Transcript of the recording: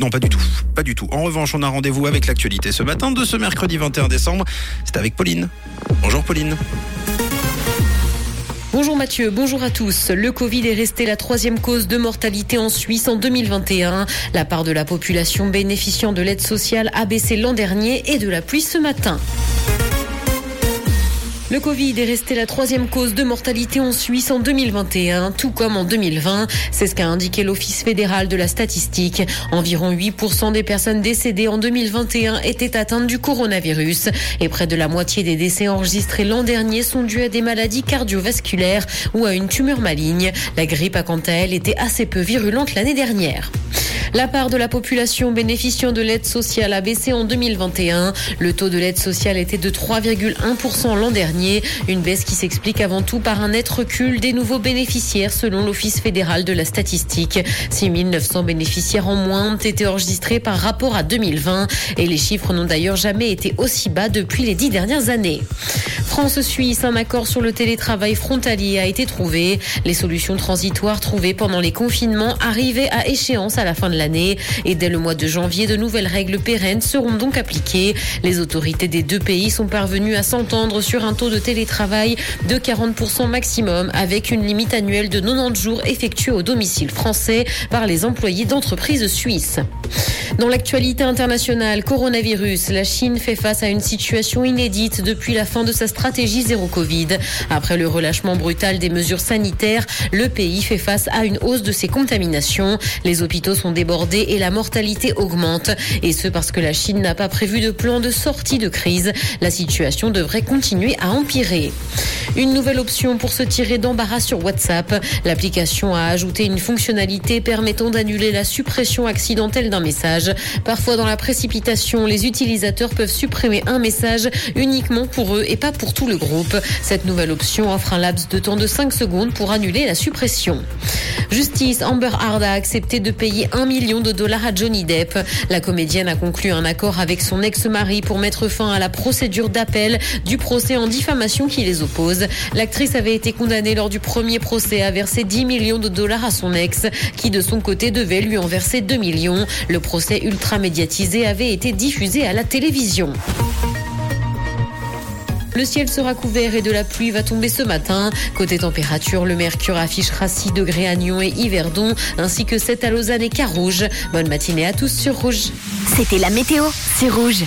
Non, pas du tout. Pas du tout. En revanche, on a rendez-vous avec l'actualité ce matin de ce mercredi 21 décembre. C'est avec Pauline. Bonjour Pauline. Bonjour Mathieu, bonjour à tous. Le Covid est resté la troisième cause de mortalité en Suisse en 2021. La part de la population bénéficiant de l'aide sociale a baissé l'an dernier et de la pluie ce matin. Le Covid est resté la troisième cause de mortalité en Suisse en 2021, tout comme en 2020. C'est ce qu'a indiqué l'Office fédéral de la statistique. Environ 8% des personnes décédées en 2021 étaient atteintes du coronavirus et près de la moitié des décès enregistrés l'an dernier sont dus à des maladies cardiovasculaires ou à une tumeur maligne. La grippe a quant à elle été assez peu virulente l'année dernière. La part de la population bénéficiant de l'aide sociale a baissé en 2021. Le taux de l'aide sociale était de 3,1% l'an dernier. Une baisse qui s'explique avant tout par un net recul des nouveaux bénéficiaires selon l'Office fédéral de la statistique. 6 900 bénéficiaires en moins ont été enregistrés par rapport à 2020 et les chiffres n'ont d'ailleurs jamais été aussi bas depuis les dix dernières années. France-Suisse, un accord sur le télétravail frontalier a été trouvé. Les solutions transitoires trouvées pendant les confinements arrivaient à échéance à la fin de l'année. Et dès le mois de janvier, de nouvelles règles pérennes seront donc appliquées. Les autorités des deux pays sont parvenues à s'entendre sur un taux de télétravail de 40% maximum avec une limite annuelle de 90 jours effectués au domicile français par les employés d'entreprises suisses. Dans l'actualité internationale, coronavirus, la Chine fait face à une situation inédite depuis la fin de sa stratégie zéro Covid. Après le relâchement brutal des mesures sanitaires, le pays fait face à une hausse de ses contaminations. Les hôpitaux sont débordés et la mortalité augmente. Et ce parce que la Chine n'a pas prévu de plan de sortie de crise. La situation devrait continuer à empirer. Une nouvelle option pour se tirer d'embarras sur WhatsApp. L'application a ajouté une fonctionnalité permettant d'annuler la suppression accidentelle d'un message. Parfois dans la précipitation, les utilisateurs peuvent supprimer un message uniquement pour eux et pas pour tout le groupe. Cette nouvelle option offre un laps de temps de 5 secondes pour annuler la suppression. Justice, Amber Hard a accepté de payer un million de dollars à Johnny Depp. La comédienne a conclu un accord avec son ex-mari pour mettre fin à la procédure d'appel du procès en diffamation qui les oppose. L'actrice avait été condamnée lors du premier procès à verser 10 millions de dollars à son ex, qui de son côté devait lui en verser 2 millions. Le procès ultra médiatisé avait été diffusé à la télévision. Le ciel sera couvert et de la pluie va tomber ce matin. Côté température, le mercure affichera 6 degrés à Nyon et Yverdon, ainsi que 7 à Lausanne et Carouge. Bonne matinée à tous sur Rouge. C'était la météo, c'est Rouge.